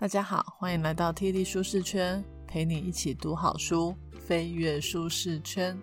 大家好，欢迎来到 T D 舒适圈，陪你一起读好书，飞跃舒适圈。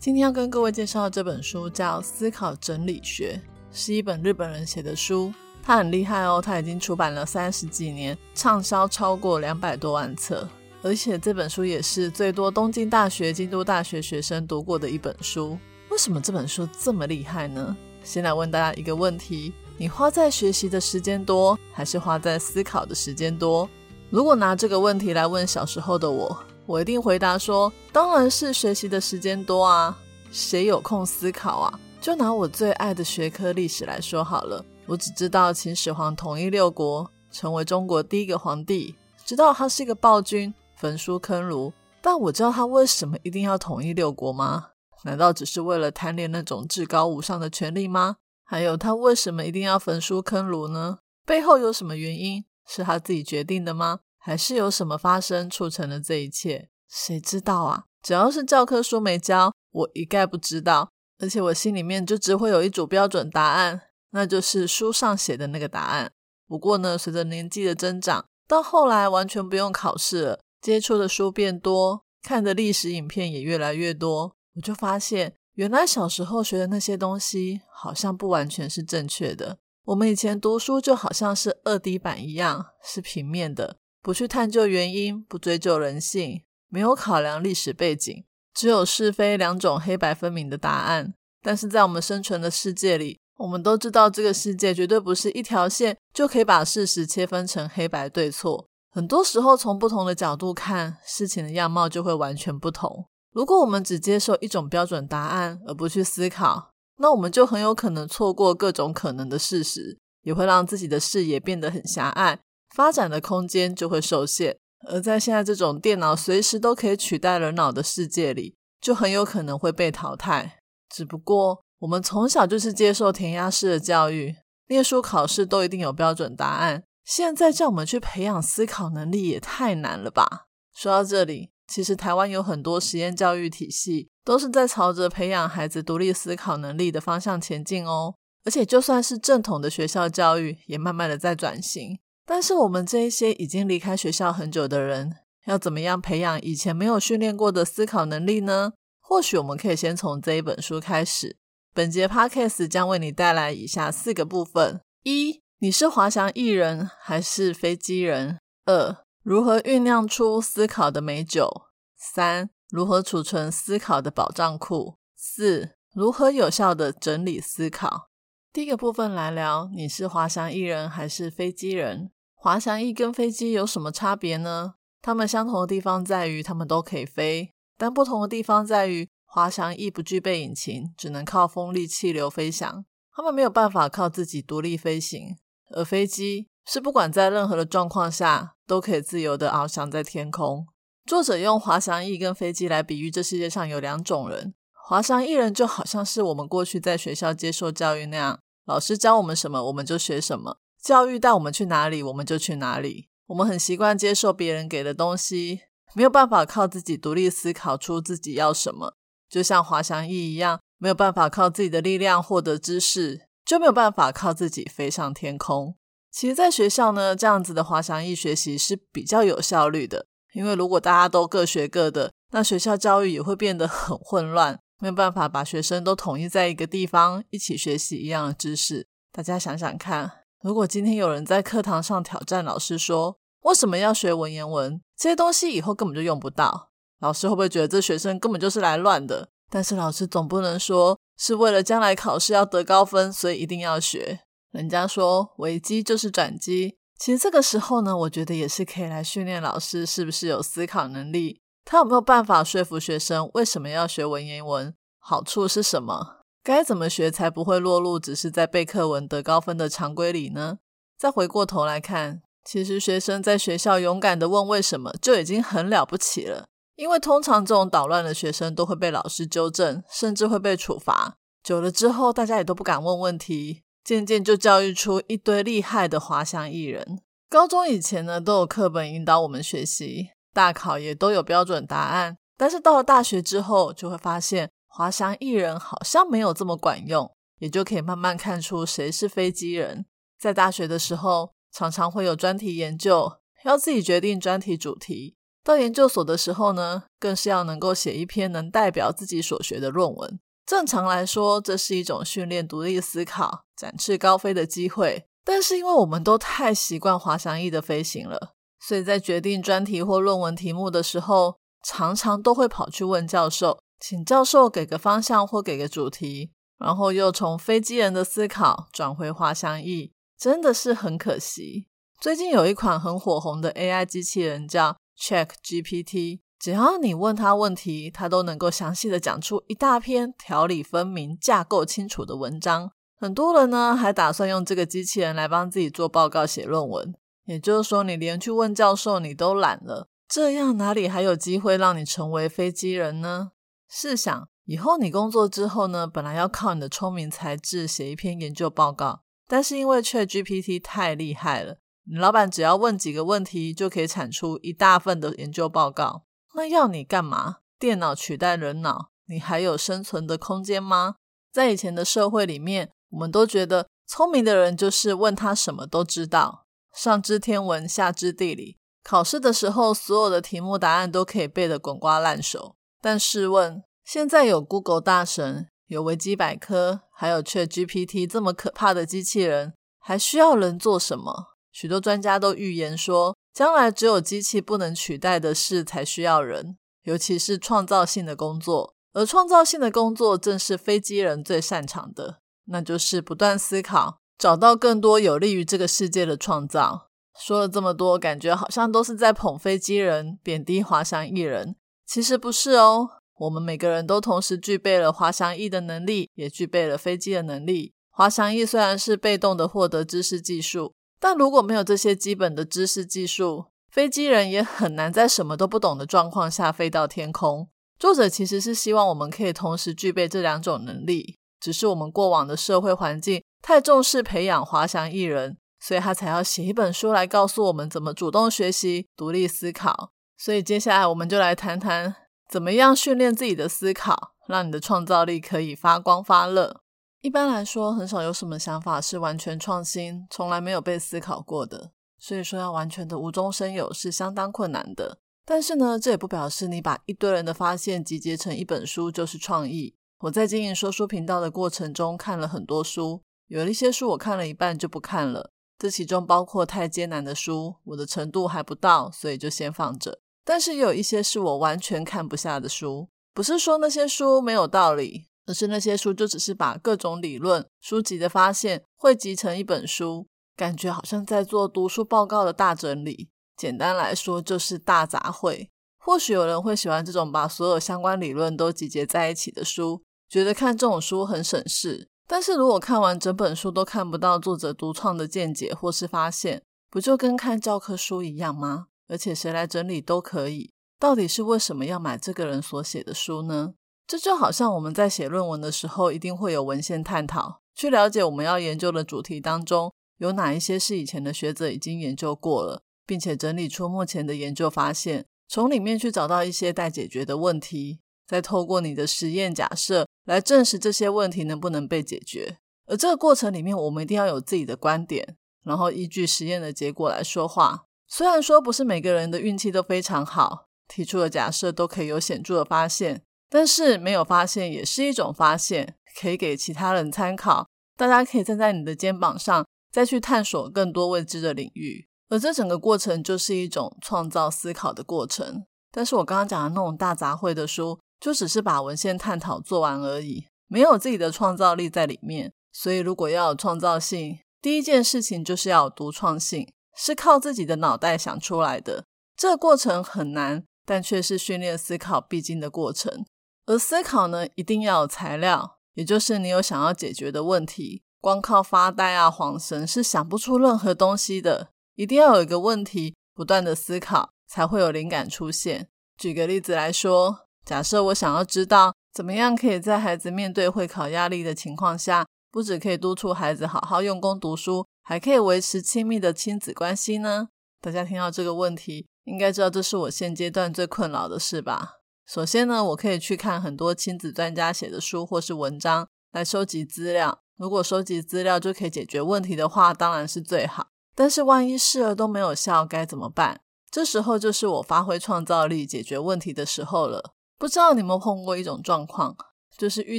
今天要跟各位介绍的这本书叫《思考整理学》，是一本日本人写的书。他很厉害哦，他已经出版了三十几年，畅销超过两百多万册。而且这本书也是最多东京大学、京都大学学生读过的一本书。为什么这本书这么厉害呢？先来问大家一个问题。你花在学习的时间多，还是花在思考的时间多？如果拿这个问题来问小时候的我，我一定回答说，当然是学习的时间多啊！谁有空思考啊？就拿我最爱的学科历史来说好了，我只知道秦始皇统一六国，成为中国第一个皇帝，知道他是一个暴君，焚书坑儒。但我知道他为什么一定要统一六国吗？难道只是为了贪恋那种至高无上的权利吗？还有他为什么一定要焚书坑儒呢？背后有什么原因？是他自己决定的吗？还是有什么发生促成了这一切？谁知道啊？只要是教科书没教，我一概不知道。而且我心里面就只会有一组标准答案，那就是书上写的那个答案。不过呢，随着年纪的增长，到后来完全不用考试了，接触的书变多，看的历史影片也越来越多，我就发现。原来小时候学的那些东西，好像不完全是正确的。我们以前读书就好像是二 D 版一样，是平面的，不去探究原因，不追究人性，没有考量历史背景，只有是非两种黑白分明的答案。但是在我们生存的世界里，我们都知道这个世界绝对不是一条线就可以把事实切分成黑白对错。很多时候，从不同的角度看事情的样貌就会完全不同。如果我们只接受一种标准答案，而不去思考，那我们就很有可能错过各种可能的事实，也会让自己的视野变得很狭隘，发展的空间就会受限。而在现在这种电脑随时都可以取代人脑的世界里，就很有可能会被淘汰。只不过我们从小就是接受填鸭式的教育，念书考试都一定有标准答案，现在叫我们去培养思考能力也太难了吧？说到这里。其实台湾有很多实验教育体系，都是在朝着培养孩子独立思考能力的方向前进哦。而且就算是正统的学校教育，也慢慢的在转型。但是我们这一些已经离开学校很久的人，要怎么样培养以前没有训练过的思考能力呢？或许我们可以先从这一本书开始。本节 podcast 将为你带来以下四个部分：一、你是滑翔翼人还是飞机人？二、如何酝酿出思考的美酒？三、如何储存思考的宝藏库？四、如何有效的整理思考？第一个部分来聊，你是滑翔翼人还是飞机人？滑翔翼跟飞机有什么差别呢？它们相同的地方在于，它们都可以飞，但不同的地方在于，滑翔翼不具备引擎，只能靠风力气流飞翔，它们没有办法靠自己独立飞行，而飞机。是不管在任何的状况下，都可以自由的翱翔在天空。作者用滑翔翼跟飞机来比喻这世界上有两种人。滑翔翼人就好像是我们过去在学校接受教育那样，老师教我们什么我们就学什么，教育带我们去哪里我们就去哪里。我们很习惯接受别人给的东西，没有办法靠自己独立思考出自己要什么。就像滑翔翼一样，没有办法靠自己的力量获得知识，就没有办法靠自己飞上天空。其实，在学校呢，这样子的滑翔翼学习是比较有效率的。因为如果大家都各学各的，那学校教育也会变得 很混乱，没有办法把学生都统一在一个地方一起学习一样的知识。大家想想看，如果今天有人在课堂上挑战老师说：“为什么要学文言文？这些东西以后根本就用不到。”老师会不会觉得这学生根本就是来乱的？但是老师总不能说是为了将来考试要得高分，所以一定要学。人家说危机就是转机，其实这个时候呢，我觉得也是可以来训练老师是不是有思考能力，他有没有办法说服学生为什么要学文言文，好处是什么，该怎么学才不会落入只是在背课文得高分的常规里呢？再回过头来看，其实学生在学校勇敢的问为什么就已经很了不起了，因为通常这种捣乱的学生都会被老师纠正，甚至会被处罚，久了之后大家也都不敢问问题。渐渐就教育出一堆厉害的滑翔艺人。高中以前呢，都有课本引导我们学习，大考也都有标准答案。但是到了大学之后，就会发现滑翔艺人好像没有这么管用，也就可以慢慢看出谁是飞机人。在大学的时候，常常会有专题研究，要自己决定专题主题。到研究所的时候呢，更是要能够写一篇能代表自己所学的论文。正常来说，这是一种训练独立思考、展翅高飞的机会。但是，因为我们都太习惯滑翔翼的飞行了，所以在决定专题或论文题目的时候，常常都会跑去问教授，请教授给个方向或给个主题，然后又从飞机人的思考转回滑翔翼，真的是很可惜。最近有一款很火红的 AI 机器人叫。Check GPT，只要你问他问题，他都能够详细的讲出一大篇条理分明、架构清楚的文章。很多人呢还打算用这个机器人来帮自己做报告、写论文。也就是说，你连去问教授你都懒了，这样哪里还有机会让你成为飞机人呢？试想，以后你工作之后呢，本来要靠你的聪明才智写一篇研究报告，但是因为 Chat GPT 太厉害了。你老板只要问几个问题，就可以产出一大份的研究报告。那要你干嘛？电脑取代人脑，你还有生存的空间吗？在以前的社会里面，我们都觉得聪明的人就是问他什么都知道，上知天文，下知地理。考试的时候，所有的题目答案都可以背得滚瓜烂熟。但试问，现在有 Google 大神，有维基百科，还有 Chat GPT 这么可怕的机器人，还需要人做什么？许多专家都预言说，将来只有机器不能取代的事才需要人，尤其是创造性的工作。而创造性的工作正是飞机人最擅长的，那就是不断思考，找到更多有利于这个世界的创造。说了这么多，感觉好像都是在捧飞机人，贬低滑翔翼人。其实不是哦，我们每个人都同时具备了滑翔翼的能力，也具备了飞机的能力。滑翔翼虽然是被动的获得知识技术。但如果没有这些基本的知识技术，飞机人也很难在什么都不懂的状况下飞到天空。作者其实是希望我们可以同时具备这两种能力，只是我们过往的社会环境太重视培养滑翔翼人，所以他才要写一本书来告诉我们怎么主动学习、独立思考。所以接下来我们就来谈谈怎么样训练自己的思考，让你的创造力可以发光发热。一般来说，很少有什么想法是完全创新、从来没有被思考过的。所以说，要完全的无中生有是相当困难的。但是呢，这也不表示你把一堆人的发现集结成一本书就是创意。我在经营说书频道的过程中，看了很多书，有了一些书我看了一半就不看了。这其中包括太艰难的书，我的程度还不到，所以就先放着。但是也有一些是我完全看不下的书，不是说那些书没有道理。而是那些书就只是把各种理论、书籍的发现汇集成一本书，感觉好像在做读书报告的大整理。简单来说，就是大杂烩。或许有人会喜欢这种把所有相关理论都集结在一起的书，觉得看这种书很省事。但是如果看完整本书都看不到作者独创的见解或是发现，不就跟看教科书一样吗？而且谁来整理都可以。到底是为什么要买这个人所写的书呢？这就好像我们在写论文的时候，一定会有文献探讨，去了解我们要研究的主题当中有哪一些是以前的学者已经研究过了，并且整理出目前的研究发现，从里面去找到一些待解决的问题，再透过你的实验假设来证实这些问题能不能被解决。而这个过程里面，我们一定要有自己的观点，然后依据实验的结果来说话。虽然说不是每个人的运气都非常好，提出的假设都可以有显著的发现。但是没有发现也是一种发现，可以给其他人参考。大家可以站在你的肩膀上，再去探索更多未知的领域。而这整个过程就是一种创造思考的过程。但是我刚刚讲的那种大杂烩的书，就只是把文献探讨做完而已，没有自己的创造力在里面。所以如果要有创造性，第一件事情就是要有独创性，是靠自己的脑袋想出来的。这个过程很难，但却是训练思考必经的过程。而思考呢，一定要有材料，也就是你有想要解决的问题。光靠发呆啊、恍神是想不出任何东西的。一定要有一个问题，不断的思考，才会有灵感出现。举个例子来说，假设我想要知道怎么样可以在孩子面对会考压力的情况下，不只可以督促孩子好好用功读书，还可以维持亲密的亲子关系呢？大家听到这个问题，应该知道这是我现阶段最困扰的事吧？首先呢，我可以去看很多亲子专家写的书或是文章来收集资料。如果收集资料就可以解决问题的话，当然是最好。但是万一试了都没有效，该怎么办？这时候就是我发挥创造力解决问题的时候了。不知道你们碰过一种状况，就是遇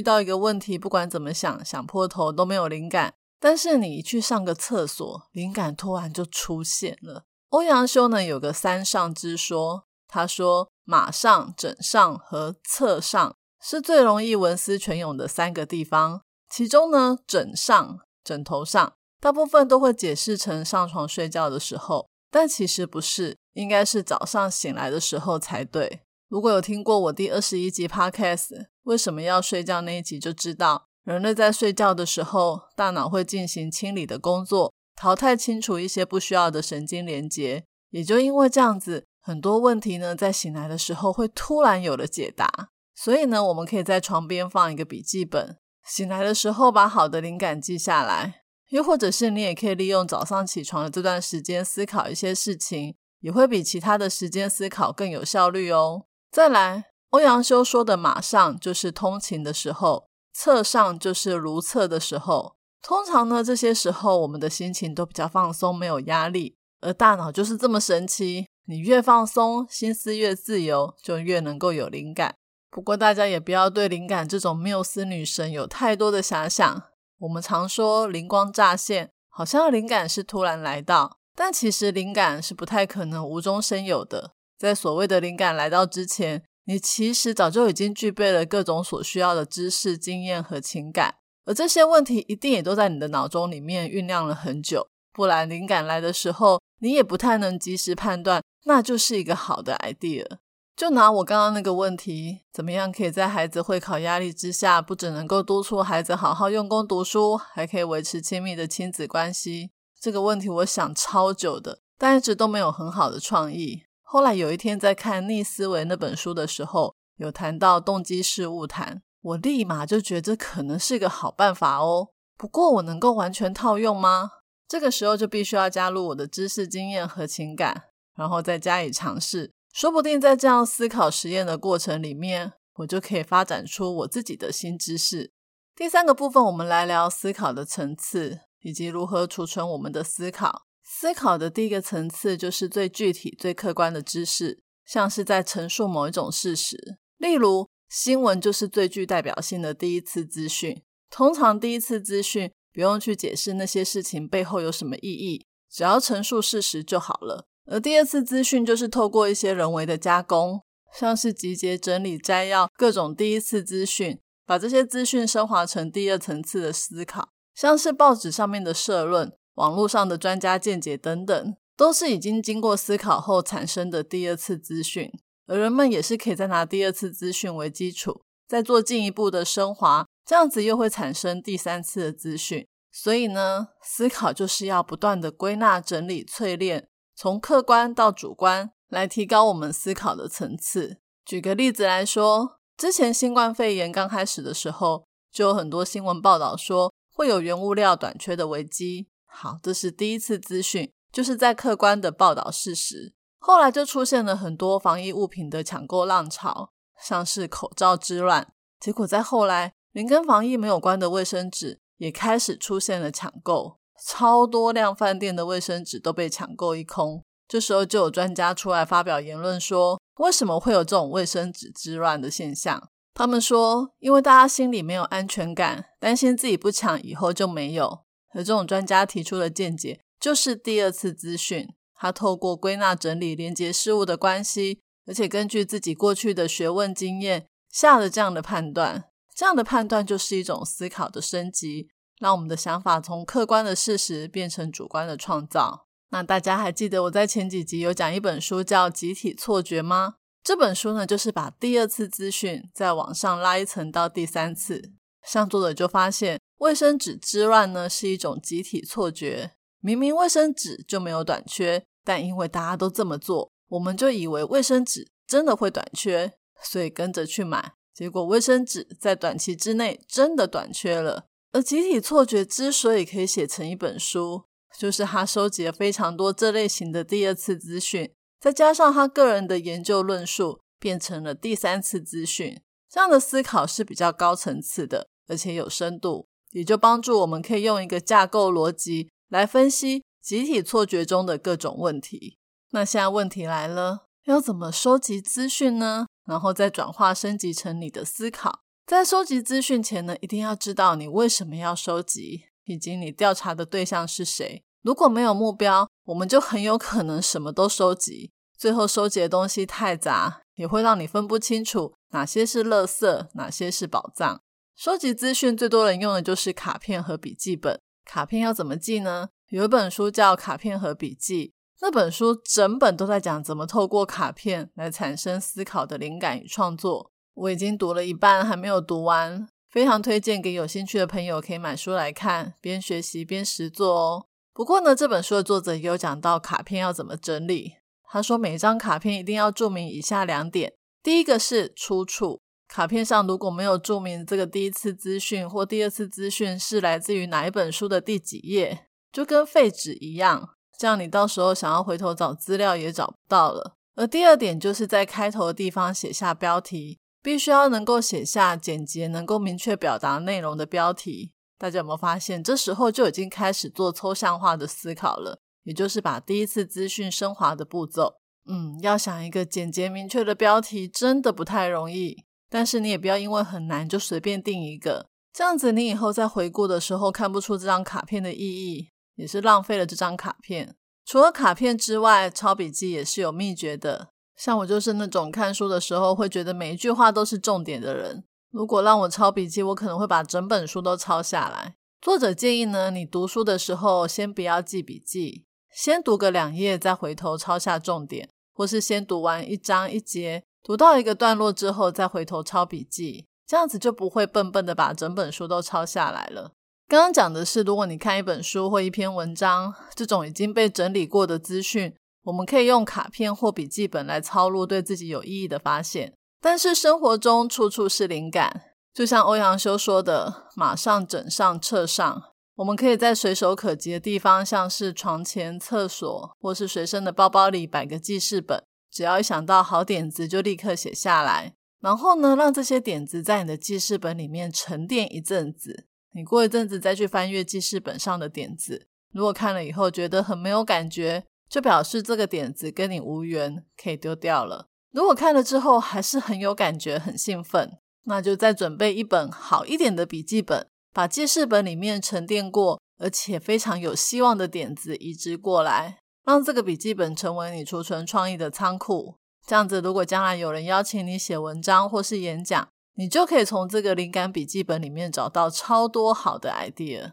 到一个问题，不管怎么想，想破头都没有灵感，但是你一去上个厕所，灵感突然就出现了。欧阳修呢有个三上之说，他说马上、枕上和侧上是最容易文思泉涌的三个地方，其中呢枕上、枕头上，大部分都会解释成上床睡觉的时候，但其实不是，应该是早上醒来的时候才对。如果有听过我第二十一集 Podcast 为什么要睡觉那一集，就知道人类在睡觉的时候，大脑会进行清理的工作，淘汰清除一些不需要的神经连接。也就因为这样子，很多问题呢，在醒来的时候会突然有了解答。所以呢，我们可以在床边放一个笔记本，醒来的时候把好的灵感记下来。又或者是你也可以利用早上起床的这段时间思考一些事情，也会比其他的时间思考更有效率哦。再来，欧阳修说的“马上”就是通勤的时候，“侧上”就是如厕的时候。通常呢，这些时候我们的心情都比较放松，没有压力。而大脑就是这么神奇，你越放松，心思越自由，就越能够有灵感。不过大家也不要对灵感这种缪斯女神有太多的遐想。我们常说灵光乍现，好像灵感是突然来到，但其实灵感是不太可能无中生有的。在所谓的灵感来到之前，你其实早就已经具备了各种所需要的知识、经验和情感，而这些问题一定也都在你的脑中里面酝酿了很久。不然，灵感来的时候，你也不太能及时判断，那就是一个好的 idea。就拿我刚刚那个问题，怎么样可以在孩子会考压力之下，不只能够督促孩子好好用功读书，还可以维持亲密的亲子关系？这个问题我想超久的，但一直都没有很好的创意。后来有一天在看《逆思维》那本书的时候，有谈到动机式物谈，我立马就觉得可能是个好办法哦。不过我能够完全套用吗？这个时候就必须要加入我的知识、经验和情感，然后再加以尝试。说不定在这样思考实验的过程里面，我就可以发展出我自己的新知识。第三个部分，我们来聊思考的层次以及如何储存我们的思考。思考的第一个层次就是最具体、最客观的知识，像是在陈述某一种事实。例如，新闻就是最具代表性的第一次资讯。通常，第一次资讯不用去解释那些事情背后有什么意义，只要陈述事实就好了。而第二次资讯就是透过一些人为的加工，像是集结、整理、摘要各种第一次资讯，把这些资讯升华成第二层次的思考，像是报纸上面的社论。网络上的专家见解等等，都是已经经过思考后产生的第二次资讯，而人们也是可以再拿第二次资讯为基础，再做进一步的升华，这样子又会产生第三次的资讯。所以呢，思考就是要不断的归纳、整理、淬炼，从客观到主观，来提高我们思考的层次。举个例子来说，之前新冠肺炎刚开始的时候，就有很多新闻报道说会有原物料短缺的危机。好，这是第一次资讯，就是在客观的报道事实。后来就出现了很多防疫物品的抢购浪潮，像是口罩之乱。结果在后来，连跟防疫没有关的卫生纸也开始出现了抢购，超多量饭店的卫生纸都被抢购一空。这时候就有专家出来发表言论说，为什么会有这种卫生纸之乱的现象？他们说，因为大家心里没有安全感，担心自己不抢以后就没有。而这种专家提出的见解，就是第二次资讯。他透过归纳整理、连接事物的关系，而且根据自己过去的学问经验下了这样的判断。这样的判断就是一种思考的升级，让我们的想法从客观的事实变成主观的创造。那大家还记得我在前几集有讲一本书叫《集体错觉》吗？这本书呢，就是把第二次资讯再往上拉一层到第三次。像作者就发现。卫生纸之乱呢，是一种集体错觉。明明卫生纸就没有短缺，但因为大家都这么做，我们就以为卫生纸真的会短缺，所以跟着去买。结果卫生纸在短期之内真的短缺了。而集体错觉之所以可以写成一本书，就是他收集了非常多这类型的第二次资讯，再加上他个人的研究论述，变成了第三次资讯。这样的思考是比较高层次的，而且有深度。也就帮助我们可以用一个架构逻辑来分析集体错觉中的各种问题。那现在问题来了，要怎么收集资讯呢？然后再转化升级成你的思考。在收集资讯前呢，一定要知道你为什么要收集，以及你调查的对象是谁。如果没有目标，我们就很有可能什么都收集，最后收集的东西太杂，也会让你分不清楚哪些是垃圾，哪些是宝藏。收集资讯最多人用的就是卡片和笔记本。卡片要怎么记呢？有一本书叫《卡片和笔记》，那本书整本都在讲怎么透过卡片来产生思考的灵感与创作。我已经读了一半，还没有读完，非常推荐给有兴趣的朋友可以买书来看，边学习边实做哦。不过呢，这本书的作者也有讲到卡片要怎么整理。他说，每张卡片一定要注明以下两点：第一个是出处，卡片上如果没有注明这个第一次资讯或第二次资讯是来自于哪一本书的第几页，就跟废纸一样，这样你到时候想要回头找资料也找不到了。而第二点就是在开头的地方写下标题，必须要能够写下简洁、能够明确表达内容的标题。大家有没有发现，这时候就已经开始做抽象化的思考了？也就是把第一次资讯升华的步骤。嗯，要想一个简洁明确的标题，真的不太容易。但是你也不要因为很难就随便定一个，这样子你以后在回顾的时候看不出这张卡片的意义，也是浪费了这张卡片。除了卡片之外，抄笔记也是有秘诀的。像我就是那种看书的时候会觉得每一句话都是重点的人。如果让我抄笔记，我可能会把整本书都抄下来。作者建议呢，你读书的时候先不要记笔记，先读个两页，再回头抄下重点，或是先读完一章一节，读到一个段落之后再回头抄笔记，这样子就不会笨笨的把整本书都抄下来了。刚刚讲的是，如果你看一本书或一篇文章，这种已经被整理过的资讯，我们可以用卡片或笔记本来抄录对自己有意义的发现。但是生活中处处是灵感，就像欧阳修说的：“马上、枕上、册上。”我们可以在随手可及的地方，像是床前、厕所，或是随身的包包里摆个记事本。只要一想到好点子，就立刻写下来。然后呢，让这些点子在你的记事本里面沉淀一阵子。你过一阵子再去翻阅记事本上的点子，如果看了以后觉得很没有感觉，就表示这个点子跟你无缘，可以丢掉了。如果看了之后还是很有感觉、很兴奋，那就再准备一本好一点的笔记本，把记事本里面沉淀过而且非常有希望的点子移植过来，让这个笔记本成为你储存创意的仓库。这样子，如果将来有人邀请你写文章或是演讲，你就可以从这个灵感笔记本里面找到超多好的 idea。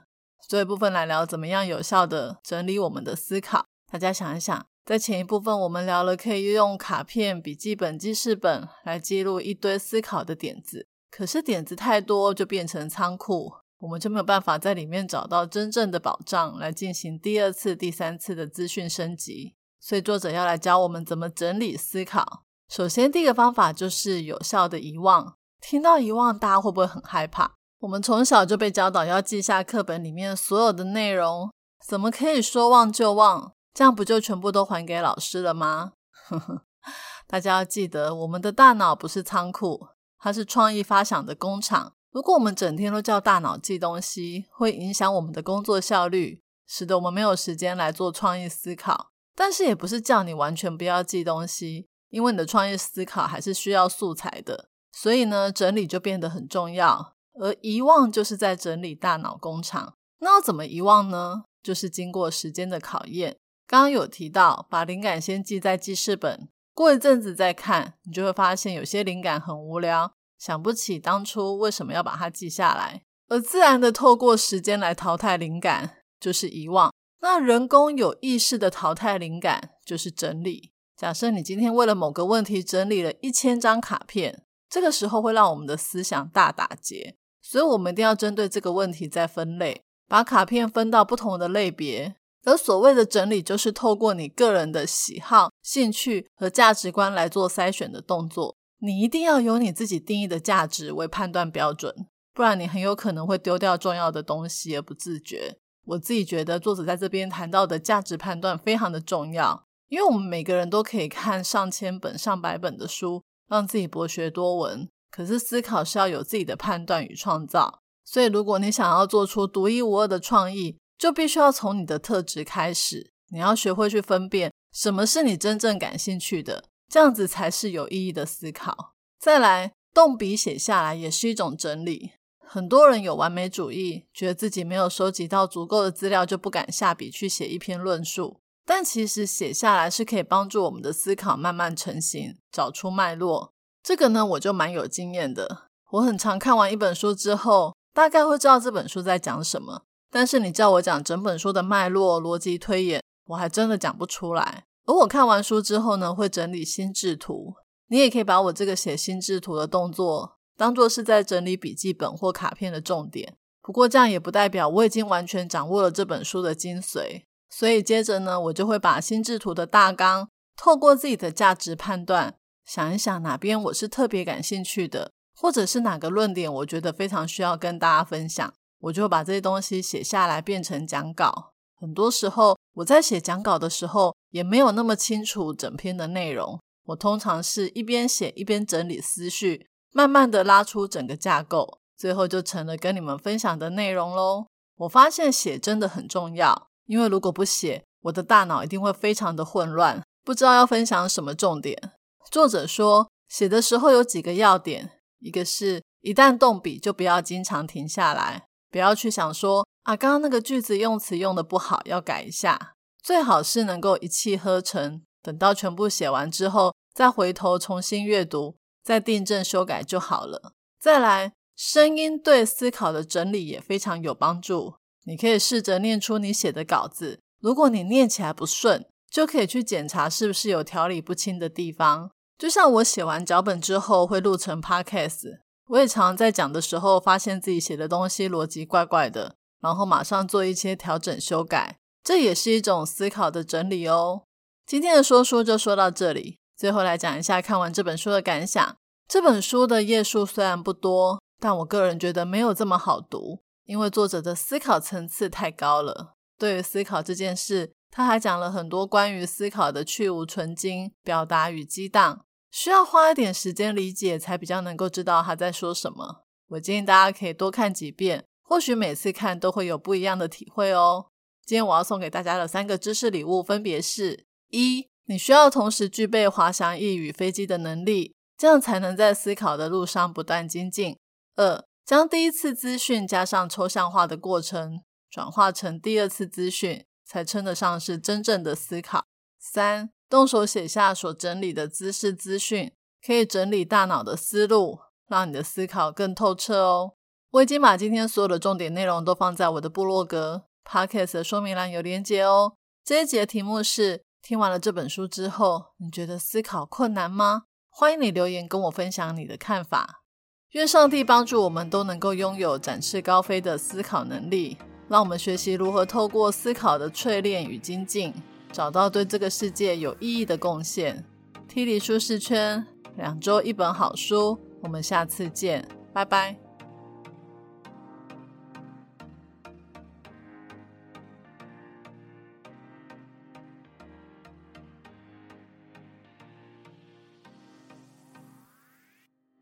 这一部分来聊怎么样有效的整理我们的思考，大家想一想。在前一部分，我们聊了可以用卡片、笔记本、记事本来记录一堆思考的点子。可是点子太多，就变成仓库，我们就没有办法在里面找到真正的宝藏，来进行第二次、第三次的资讯升级。所以作者要来教我们怎么整理思考。首先，第一个方法就是有效的遗忘。听到遗忘，大家会不会很害怕？我们从小就被教导要记下课本里面所有的内容，怎么可以说忘就忘？这样不就全部都还给老师了吗？大家要记得，我们的大脑不是仓库，它是创意发想的工厂。如果我们整天都叫大脑记东西，会影响我们的工作效率，使得我们没有时间来做创意思考。但是也不是叫你完全不要记东西，因为你的创意思考还是需要素材的。所以呢，整理就变得很重要。而遗忘就是在整理大脑工厂。那要怎么遗忘呢？就是经过时间的考验。刚有提到，把灵感先记在记事本，过一阵子再看，你就会发现有些灵感很无聊，想不起当初为什么要把它记下来。而自然的透过时间来淘汰灵感，就是遗忘。那人工有意识的淘汰灵感，就是整理。假设你今天为了某个问题整理了一千张卡片，这个时候会让我们的思想大打结，所以我们一定要针对这个问题再分类，把卡片分到不同的类别。而所谓的整理，就是透过你个人的喜好、兴趣和价值观来做筛选的动作。你一定要有你自己定义的价值为判断标准，不然你很有可能会丢掉重要的东西而不自觉。我自己觉得，作者在这边谈到的价值判断非常的重要，因为我们每个人都可以看上千本、上百本的书，让自己博学多闻。可是思考是要有自己的判断与创造，所以如果你想要做出独一无二的创意，就必须要从你的特质开始。你要学会去分辨什么是你真正感兴趣的，这样子才是有意义的思考。再来，动笔写下来也是一种整理。很多人有完美主义，觉得自己没有收集到足够的资料，就不敢下笔去写一篇论述。但其实写下来是可以帮助我们的思考慢慢成型，找出脉络。这个呢，我就蛮有经验的。我很常看完一本书之后，大概会知道这本书在讲什么。但是你叫我讲整本书的脉络、逻辑推演，我还真的讲不出来。而我看完书之后呢，会整理心智图。你也可以把我这个写心智图的动作。当做是在整理笔记本或卡片的重点，不过这样也不代表我已经完全掌握了这本书的精髓。所以接着呢，我就会把心智图的大纲，透过自己的价值判断，想一想哪边我是特别感兴趣的，或者是哪个论点我觉得非常需要跟大家分享，我就把这些东西写下来变成讲稿。很多时候我在写讲稿的时候，也没有那么清楚整篇的内容，我通常是一边写一边整理思绪。慢慢的拉出整个架构，最后就成了跟你们分享的内容喽。我发现写真的很重要，因为如果不写，我的大脑一定会非常的混乱，不知道要分享什么重点。作者说，写的时候有几个要点，一个是一旦动笔就不要经常停下来，不要去想说啊，刚刚那个句子用词用的不好，要改一下。最好是能够一气呵成，等到全部写完之后，再回头重新阅读。再订正修改就好了。再来，声音对思考的整理也非常有帮助。你可以试着念出你写的稿子，如果你念起来不顺，就可以去检查是不是有条理不清的地方。就像我写完脚本之后会录成 podcast，我也常在讲的时候发现自己写的东西逻辑怪怪的，然后马上做一些调整修改，这也是一种思考的整理哦。今天的说书就说到这里。最后来讲一下看完这本书的感想。这本书的页数虽然不多，但我个人觉得没有这么好读，因为作者的思考层次太高了。对于思考这件事，他还讲了很多关于思考的去无存精、表达与激荡，需要花一点时间理解，才比较能够知道他在说什么。我建议大家可以多看几遍，或许每次看都会有不一样的体会哦。今天我要送给大家的三个知识礼物，分别是：一。你需要同时具备滑翔翼与飞机的能力，这样才能在思考的路上不断精进。二，将第一次资讯加上抽象化的过程，转化成第二次资讯，才称得上是真正的思考。三，动手写下所整理的知识资讯，可以整理大脑的思路，让你的思考更透彻哦。我已经把今天所有的重点内容都放在我的部落格 podcast 的说明栏有连结哦。这一节的题目是。听完了这本书之后，你觉得思考困难吗？欢迎你留言跟我分享你的看法。愿上帝帮助我们都能够拥有展翅高飞的思考能力，让我们学习如何透过思考的淬炼与精进，找到对这个世界有意义的贡献。踢离舒适圈，两周一本好书，我们下次见，拜拜。